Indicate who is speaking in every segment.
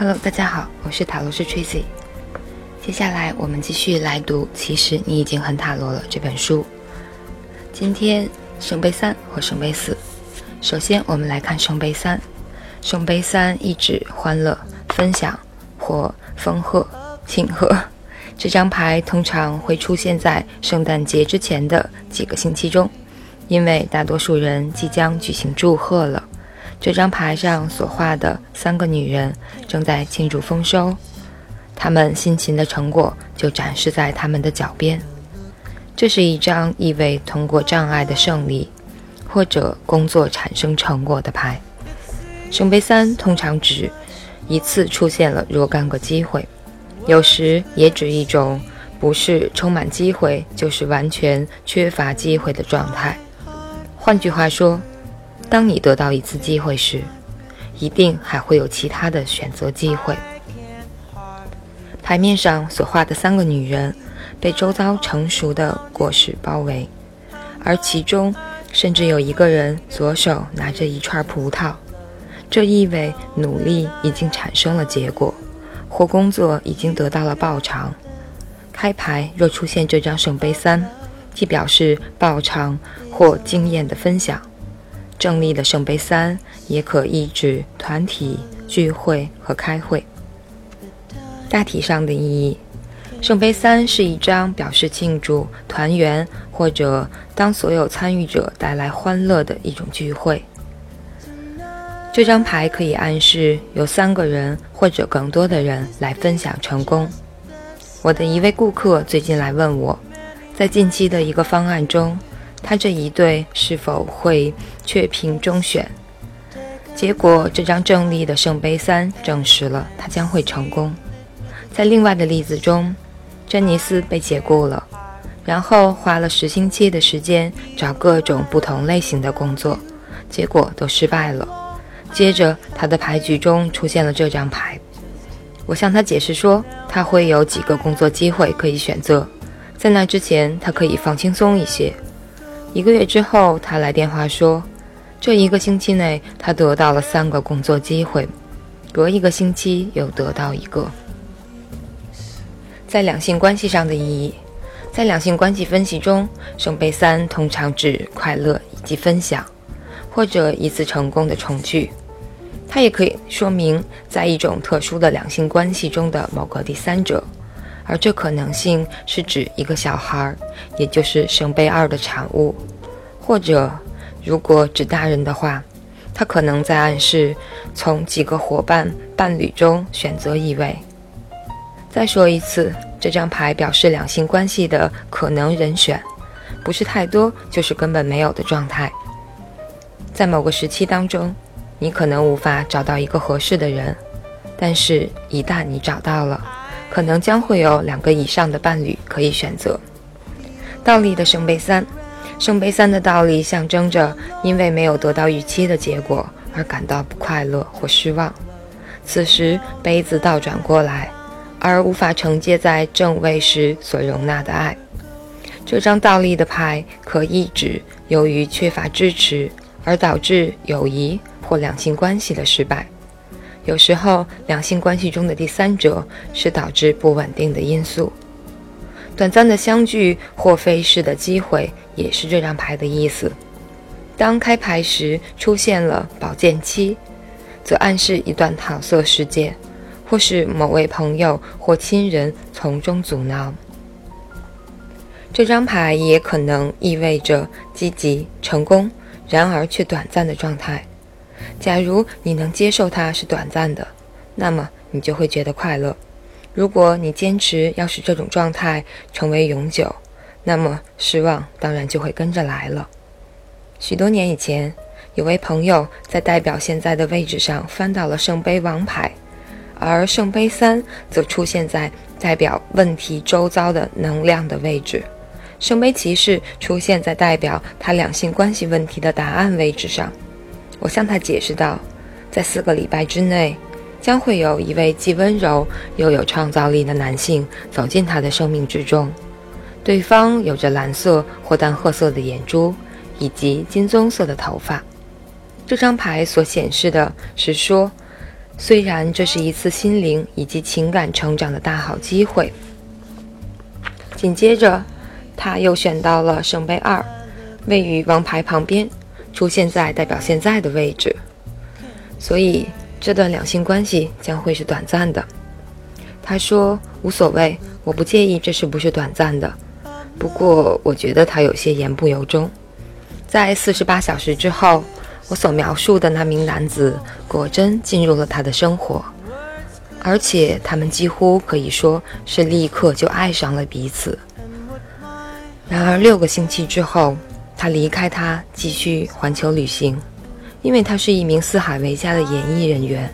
Speaker 1: Hello，大家好，我是塔罗师 Tracy。接下来我们继续来读《其实你已经很塔罗了》这本书。今天圣杯三和圣杯四。首先，我们来看圣杯三。圣杯三意指欢乐、分享或丰贺、庆贺。这张牌通常会出现在圣诞节之前的几个星期中，因为大多数人即将举行祝贺了。这张牌上所画的三个女人正在庆祝丰收，她们辛勤的成果就展示在她们的脚边。这是一张意味通过障碍的胜利，或者工作产生成果的牌。圣杯三通常指一次出现了若干个机会，有时也指一种不是充满机会，就是完全缺乏机会的状态。换句话说。当你得到一次机会时，一定还会有其他的选择机会。牌面上所画的三个女人被周遭成熟的果实包围，而其中甚至有一个人左手拿着一串葡萄，这意味努力已经产生了结果，或工作已经得到了报偿。开牌若出现这张圣杯三，即表示报偿或经验的分享。正立的圣杯三也可意指团体聚会和开会。大体上的意义，圣杯三是一张表示庆祝、团圆或者当所有参与者带来欢乐的一种聚会。这张牌可以暗示有三个人或者更多的人来分享成功。我的一位顾客最近来问我，在近期的一个方案中。他这一对是否会确评中选？结果，这张正立的圣杯三证实了他将会成功。在另外的例子中，珍妮斯被解雇了，然后花了十星期的时间找各种不同类型的工作，结果都失败了。接着，他的牌局中出现了这张牌。我向他解释说，他会有几个工作机会可以选择，在那之前，他可以放轻松一些。一个月之后，他来电话说，这一个星期内他得到了三个工作机会，隔一个星期又得到一个。在两性关系上的意义，在两性关系分析中，圣杯三通常指快乐以及分享，或者一次成功的重聚。它也可以说明在一种特殊的两性关系中的某个第三者。而这可能性是指一个小孩，也就是圣杯二的产物，或者如果指大人的话，他可能在暗示从几个伙伴伴侣中选择一位。再说一次，这张牌表示两性关系的可能人选，不是太多就是根本没有的状态。在某个时期当中，你可能无法找到一个合适的人，但是一旦你找到了。可能将会有两个以上的伴侣可以选择。倒立的圣杯三，圣杯三的倒立象征着因为没有得到预期的结果而感到不快乐或失望。此时杯子倒转过来，而无法承接在正位时所容纳的爱。这张倒立的牌可意指由于缺乏支持而导致友谊或两性关系的失败。有时候，两性关系中的第三者是导致不稳定的因素。短暂的相聚或飞逝的机会也是这张牌的意思。当开牌时出现了宝剑七，则暗示一段桃色事件，或是某位朋友或亲人从中阻挠。这张牌也可能意味着积极成功，然而却短暂的状态。假如你能接受它是短暂的，那么你就会觉得快乐。如果你坚持要使这种状态成为永久，那么失望当然就会跟着来了。许多年以前，有位朋友在代表现在的位置上翻到了圣杯王牌，而圣杯三则出现在代表问题周遭的能量的位置。圣杯骑士出现在代表他两性关系问题的答案位置上。我向他解释道，在四个礼拜之内，将会有一位既温柔又有创造力的男性走进他的生命之中。对方有着蓝色或淡褐色的眼珠，以及金棕色的头发。这张牌所显示的是说，虽然这是一次心灵以及情感成长的大好机会。紧接着，他又选到了圣杯二，位于王牌旁边，出现在代表现在的位置。所以这段两性关系将会是短暂的。他说：“无所谓，我不介意这是不是短暂的。不过我觉得他有些言不由衷。在四十八小时之后，我所描述的那名男子果真进入了他的生活。”而且他们几乎可以说是立刻就爱上了彼此。然而六个星期之后，他离开他，继续环球旅行，因为他是一名四海为家的演艺人员。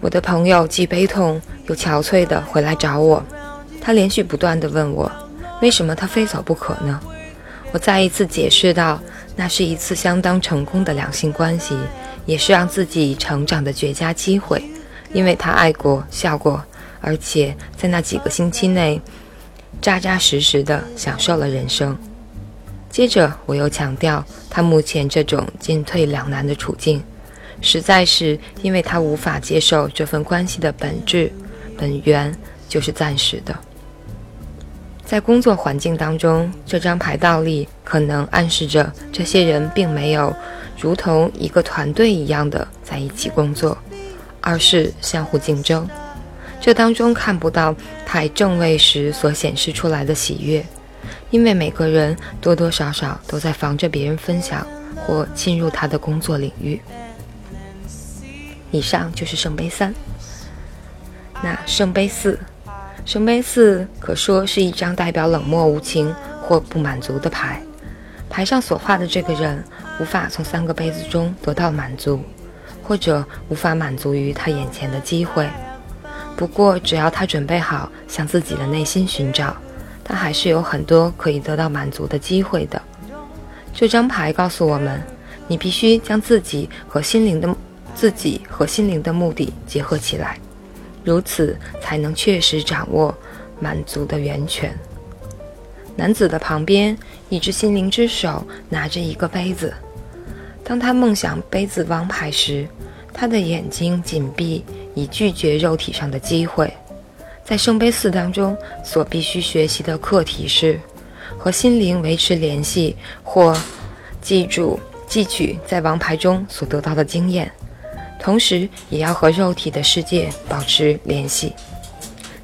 Speaker 1: 我的朋友既悲痛又憔悴地回来找我，他连续不断地问我，为什么他非走不可呢？我再一次解释道，那是一次相当成功的两性关系，也是让自己成长的绝佳机会。因为他爱过、笑过，而且在那几个星期内，扎扎实实地享受了人生。接着，我又强调，他目前这种进退两难的处境，实在是因为他无法接受这份关系的本质、本源就是暂时的。在工作环境当中，这张牌倒立可能暗示着这些人并没有如同一个团队一样的在一起工作。而是相互竞争，这当中看不到牌正位时所显示出来的喜悦，因为每个人多多少少都在防着别人分享或侵入他的工作领域。以上就是圣杯三，那圣杯四，圣杯四可说是一张代表冷漠无情或不满足的牌，牌上所画的这个人无法从三个杯子中得到满足。或者无法满足于他眼前的机会，不过只要他准备好向自己的内心寻找，他还是有很多可以得到满足的机会的。这张牌告诉我们，你必须将自己和心灵的自己和心灵的目的结合起来，如此才能确实掌握满足的源泉。男子的旁边，一只心灵之手拿着一个杯子。当他梦想杯子王牌时，他的眼睛紧闭，以拒绝肉体上的机会。在圣杯四当中，所必须学习的课题是和心灵维持联系，或记住汲取在王牌中所得到的经验，同时也要和肉体的世界保持联系。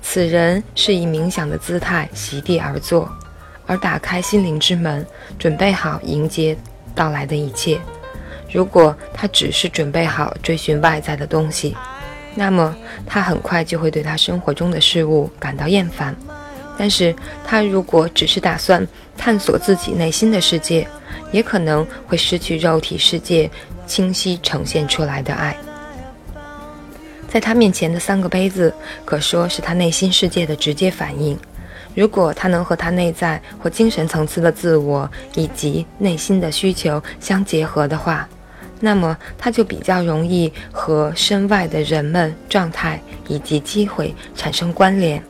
Speaker 1: 此人是以冥想的姿态席地而坐，而打开心灵之门，准备好迎接到来的一切。如果他只是准备好追寻外在的东西，那么他很快就会对他生活中的事物感到厌烦。但是他如果只是打算探索自己内心的世界，也可能会失去肉体世界清晰呈现出来的爱。在他面前的三个杯子，可说是他内心世界的直接反应。如果他能和他内在或精神层次的自我以及内心的需求相结合的话，那么他就比较容易和身外的人们状态以及机会产生关联，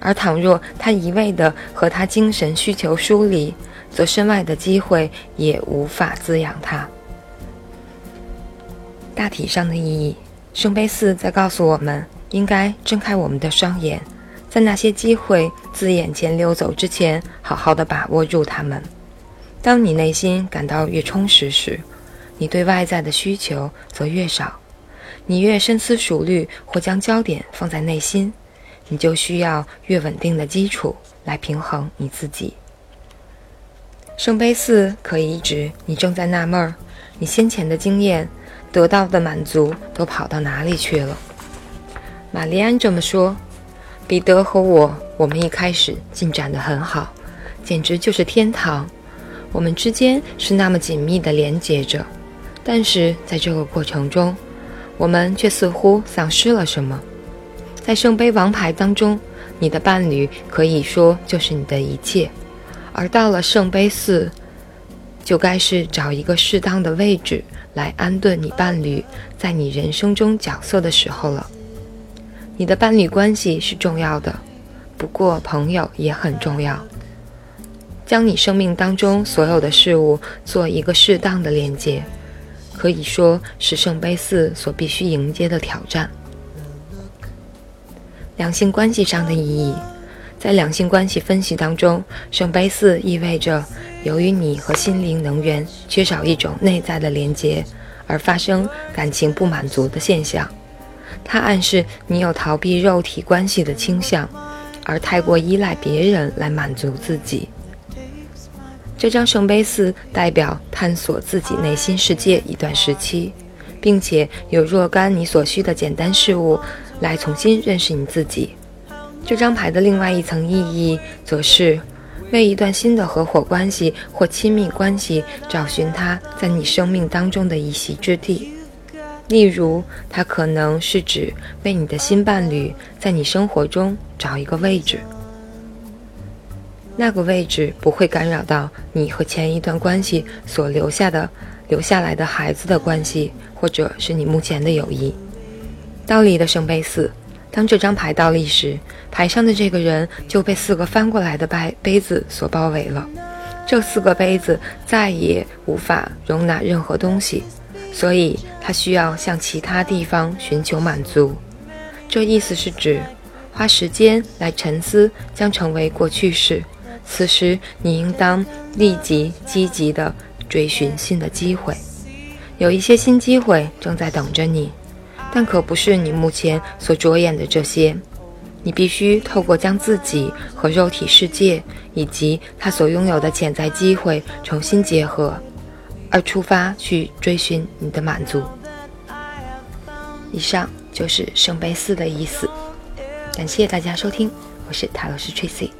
Speaker 1: 而倘若他一味的和他精神需求疏离，则身外的机会也无法滋养他。大体上的意义，圣杯四在告诉我们，应该睁开我们的双眼，在那些机会自眼前溜走之前，好好的把握住它们。当你内心感到越充实时，你对外在的需求则越少，你越深思熟虑或将焦点放在内心，你就需要越稳定的基础来平衡你自己。圣杯四可以指你正在纳闷儿，你先前的经验得到的满足都跑到哪里去了？玛丽安这么说：“彼得和我，我们一开始进展得很好，简直就是天堂，我们之间是那么紧密地连接着。”但是在这个过程中，我们却似乎丧失了什么。在圣杯王牌当中，你的伴侣可以说就是你的一切，而到了圣杯四，就该是找一个适当的位置来安顿你伴侣在你人生中角色的时候了。你的伴侣关系是重要的，不过朋友也很重要。将你生命当中所有的事物做一个适当的连接。可以说是圣杯四所必须迎接的挑战。两性关系上的意义，在两性关系分析当中，圣杯四意味着由于你和心灵能源缺少一种内在的连接，而发生感情不满足的现象。它暗示你有逃避肉体关系的倾向，而太过依赖别人来满足自己。这张圣杯四代表探索自己内心世界一段时期，并且有若干你所需的简单事物。来重新认识你自己。这张牌的另外一层意义，则是为一段新的合伙关系或亲密关系找寻它在你生命当中的一席之地。例如，它可能是指为你的新伴侣在你生活中找一个位置，那个位置不会干扰到你和前一段关系所留下的、留下来的孩子的关系，或者是你目前的友谊。倒立的圣杯四，当这张牌倒立时，牌上的这个人就被四个翻过来的杯杯子所包围了。这四个杯子再也无法容纳任何东西，所以他需要向其他地方寻求满足。这意思是指花时间来沉思将成为过去式。此时你应当立即积极地追寻新的机会，有一些新机会正在等着你。但可不是你目前所着眼的这些，你必须透过将自己和肉体世界以及他所拥有的潜在机会重新结合，而出发去追寻你的满足。以上就是圣杯四的意思，感谢大家收听，我是塔罗斯 Tracy。